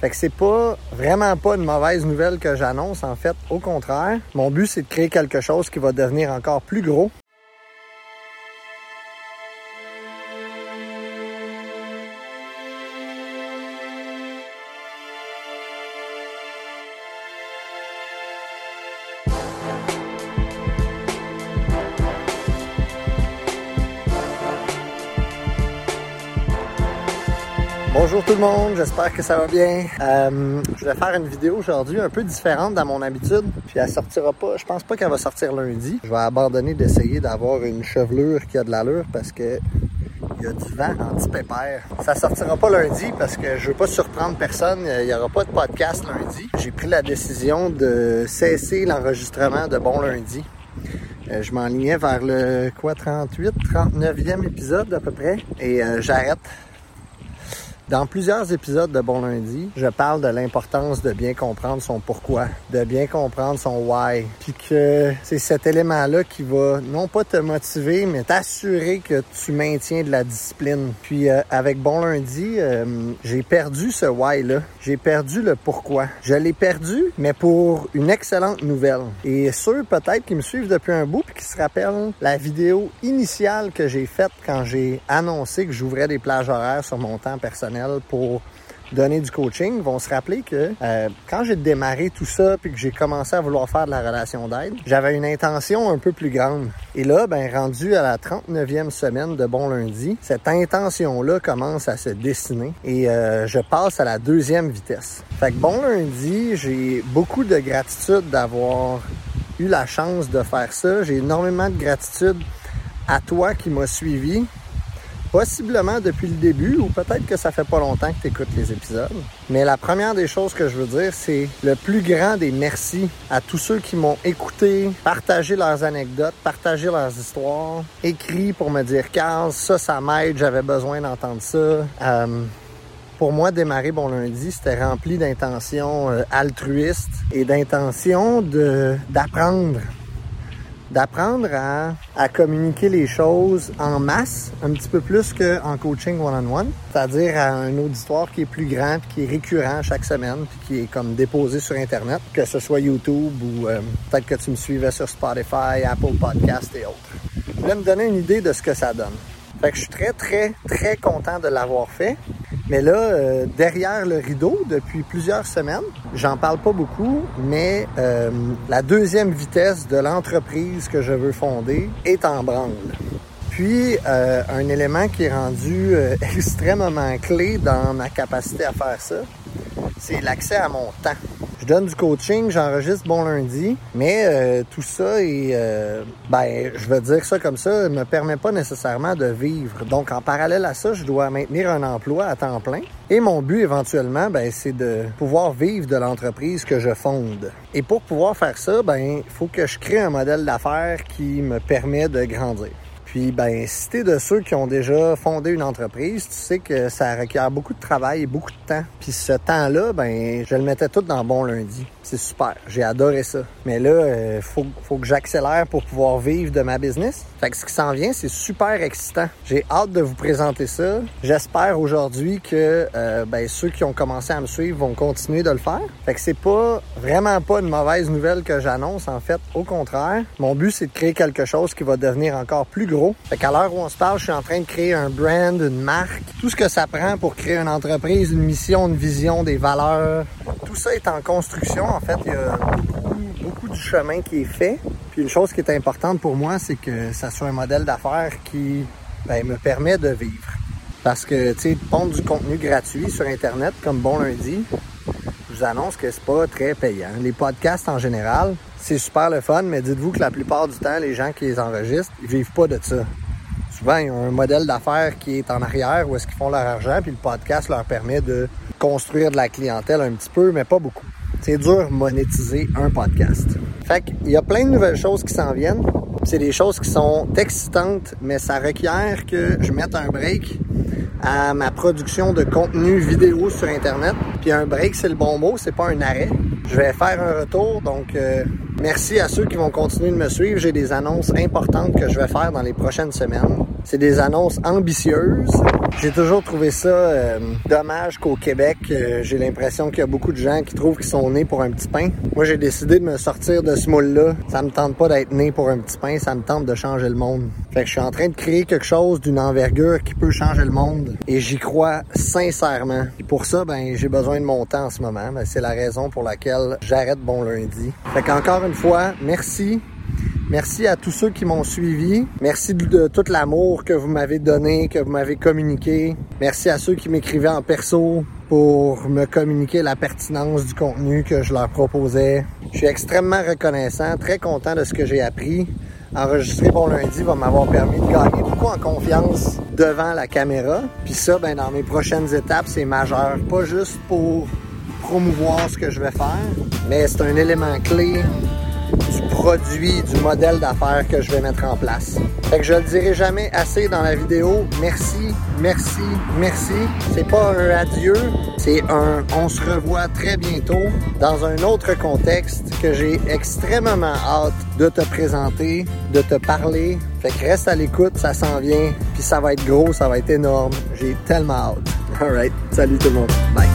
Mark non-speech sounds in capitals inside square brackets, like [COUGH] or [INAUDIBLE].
Fait que c'est pas vraiment pas une mauvaise nouvelle que j'annonce en fait, au contraire. Mon but c'est de créer quelque chose qui va devenir encore plus gros. Bonjour tout le monde, j'espère que ça va bien. Euh, je vais faire une vidéo aujourd'hui un peu différente dans mon habitude. Puis elle sortira pas, je pense pas qu'elle va sortir lundi. Je vais abandonner d'essayer d'avoir une chevelure qui a de l'allure parce que il y a du vent anti-pépère. Ça sortira pas lundi parce que je veux pas surprendre personne. Il y aura pas de podcast lundi. J'ai pris la décision de cesser l'enregistrement de Bon Lundi. Euh, je m'enlignais vers le quoi 38, 39e épisode à peu près et euh, j'arrête dans plusieurs épisodes de Bon Lundi, je parle de l'importance de bien comprendre son pourquoi, de bien comprendre son why, puis que c'est cet élément-là qui va non pas te motiver, mais t'assurer que tu maintiens de la discipline. Puis euh, avec Bon Lundi, euh, j'ai perdu ce why-là, j'ai perdu le pourquoi. Je l'ai perdu, mais pour une excellente nouvelle. Et ceux peut-être qui me suivent depuis un bout, puis qui se rappellent la vidéo initiale que j'ai faite quand j'ai annoncé que j'ouvrais des plages horaires sur mon temps personnel pour donner du coaching vont se rappeler que euh, quand j'ai démarré tout ça puis que j'ai commencé à vouloir faire de la relation d'aide, j'avais une intention un peu plus grande. Et là, ben rendu à la 39e semaine de Bon Lundi, cette intention-là commence à se dessiner et euh, je passe à la deuxième vitesse. Fait que Bon Lundi, j'ai beaucoup de gratitude d'avoir eu la chance de faire ça. J'ai énormément de gratitude à toi qui m'as suivi, possiblement depuis le début ou peut-être que ça fait pas longtemps que tu écoutes les épisodes. Mais la première des choses que je veux dire, c'est le plus grand des merci à tous ceux qui m'ont écouté, partagé leurs anecdotes, partagé leurs histoires, écrit pour me dire Carl, ça, ça m'aide, j'avais besoin d'entendre ça. Euh, pour moi, démarrer Bon Lundi, c'était rempli d'intentions euh, altruistes et d'intentions d'apprendre d'apprendre à, à, communiquer les choses en masse, un petit peu plus qu'en coaching one-on-one, c'est-à-dire à un auditoire qui est plus grand, qui est récurrent chaque semaine, puis qui est comme déposé sur Internet, que ce soit YouTube ou euh, peut-être que tu me suivais sur Spotify, Apple Podcast et autres. Je voulais me donner une idée de ce que ça donne. Fait que je suis très, très, très content de l'avoir fait. Mais là, euh, derrière le rideau, depuis plusieurs semaines, j'en parle pas beaucoup, mais euh, la deuxième vitesse de l'entreprise que je veux fonder est en branle. Puis, euh, un élément qui est rendu [LAUGHS] extrêmement clé dans ma capacité à faire ça, c'est l'accès à mon temps. Je donne du coaching, j'enregistre bon lundi, mais euh, tout ça et euh, ben je veux dire ça comme ça, ne me permet pas nécessairement de vivre. Donc en parallèle à ça, je dois maintenir un emploi à temps plein. Et mon but éventuellement, ben c'est de pouvoir vivre de l'entreprise que je fonde. Et pour pouvoir faire ça, ben il faut que je crée un modèle d'affaires qui me permet de grandir. Puis, ben, si t'es de ceux qui ont déjà fondé une entreprise, tu sais que ça requiert beaucoup de travail et beaucoup de temps. Puis ce temps-là, ben, je le mettais tout dans bon lundi. C'est super. J'ai adoré ça. Mais là, euh, faut, faut que j'accélère pour pouvoir vivre de ma business. Fait que ce qui s'en vient, c'est super excitant. J'ai hâte de vous présenter ça. J'espère aujourd'hui que euh, ben, ceux qui ont commencé à me suivre vont continuer de le faire. Fait que c'est pas vraiment pas une mauvaise nouvelle que j'annonce en fait. Au contraire, mon but c'est de créer quelque chose qui va devenir encore plus gros. Fait qu'à l'heure où on se parle, je suis en train de créer un brand, une marque, tout ce que ça prend pour créer une entreprise, une mission, une vision, des valeurs. Tout ça est en construction en fait, il y a beaucoup, du chemin qui est fait. Puis une chose qui est importante pour moi, c'est que ça soit un modèle d'affaires qui ben, me permet de vivre. Parce que, tu sais, pondre du contenu gratuit sur Internet, comme Bon Lundi, je vous annonce que c'est pas très payant. Les podcasts en général, c'est super le fun, mais dites-vous que la plupart du temps, les gens qui les enregistrent, ils vivent pas de ça. Souvent, ils ont un modèle d'affaires qui est en arrière où est-ce qu'ils font leur argent, puis le podcast leur permet de construire de la clientèle un petit peu, mais pas beaucoup c'est dur monétiser un podcast. Fait qu'il y a plein de nouvelles choses qui s'en viennent. C'est des choses qui sont excitantes, mais ça requiert que je mette un break à ma production de contenu vidéo sur Internet Puis un break, c'est le bon mot, c'est pas un arrêt. Je vais faire un retour, donc euh, merci à ceux qui vont continuer de me suivre. J'ai des annonces importantes que je vais faire dans les prochaines semaines. C'est des annonces ambitieuses. J'ai toujours trouvé ça euh, dommage qu'au Québec, euh, j'ai l'impression qu'il y a beaucoup de gens qui trouvent qu'ils sont nés pour un petit pain. Moi, j'ai décidé de me sortir de ce moule-là. Ça me tente pas d'être né pour un petit pain, ça me tente de changer le monde. Fait que je suis en train de créer quelque chose d'une envergure qui peut changer le monde et j'y crois sincèrement. Et pour ça, ben j'ai besoin de mon temps en ce moment. Ben, c'est la raison pour laquelle j'arrête bon lundi. Fait qu'encore une fois, merci Merci à tous ceux qui m'ont suivi. Merci de, tout l'amour que vous m'avez donné, que vous m'avez communiqué. Merci à ceux qui m'écrivaient en perso pour me communiquer la pertinence du contenu que je leur proposais. Je suis extrêmement reconnaissant, très content de ce que j'ai appris. Enregistrer Bon Lundi va m'avoir permis de gagner beaucoup en confiance devant la caméra. Puis ça, ben, dans mes prochaines étapes, c'est majeur. Pas juste pour promouvoir ce que je vais faire, mais c'est un élément clé du produit, du modèle d'affaires que je vais mettre en place. Fait que je le dirai jamais assez dans la vidéo. Merci, merci, merci. C'est pas un adieu, c'est un on se revoit très bientôt dans un autre contexte que j'ai extrêmement hâte de te présenter, de te parler. Fait que reste à l'écoute, ça s'en vient, puis ça va être gros, ça va être énorme. J'ai tellement hâte. Alright, salut tout le monde. Bye.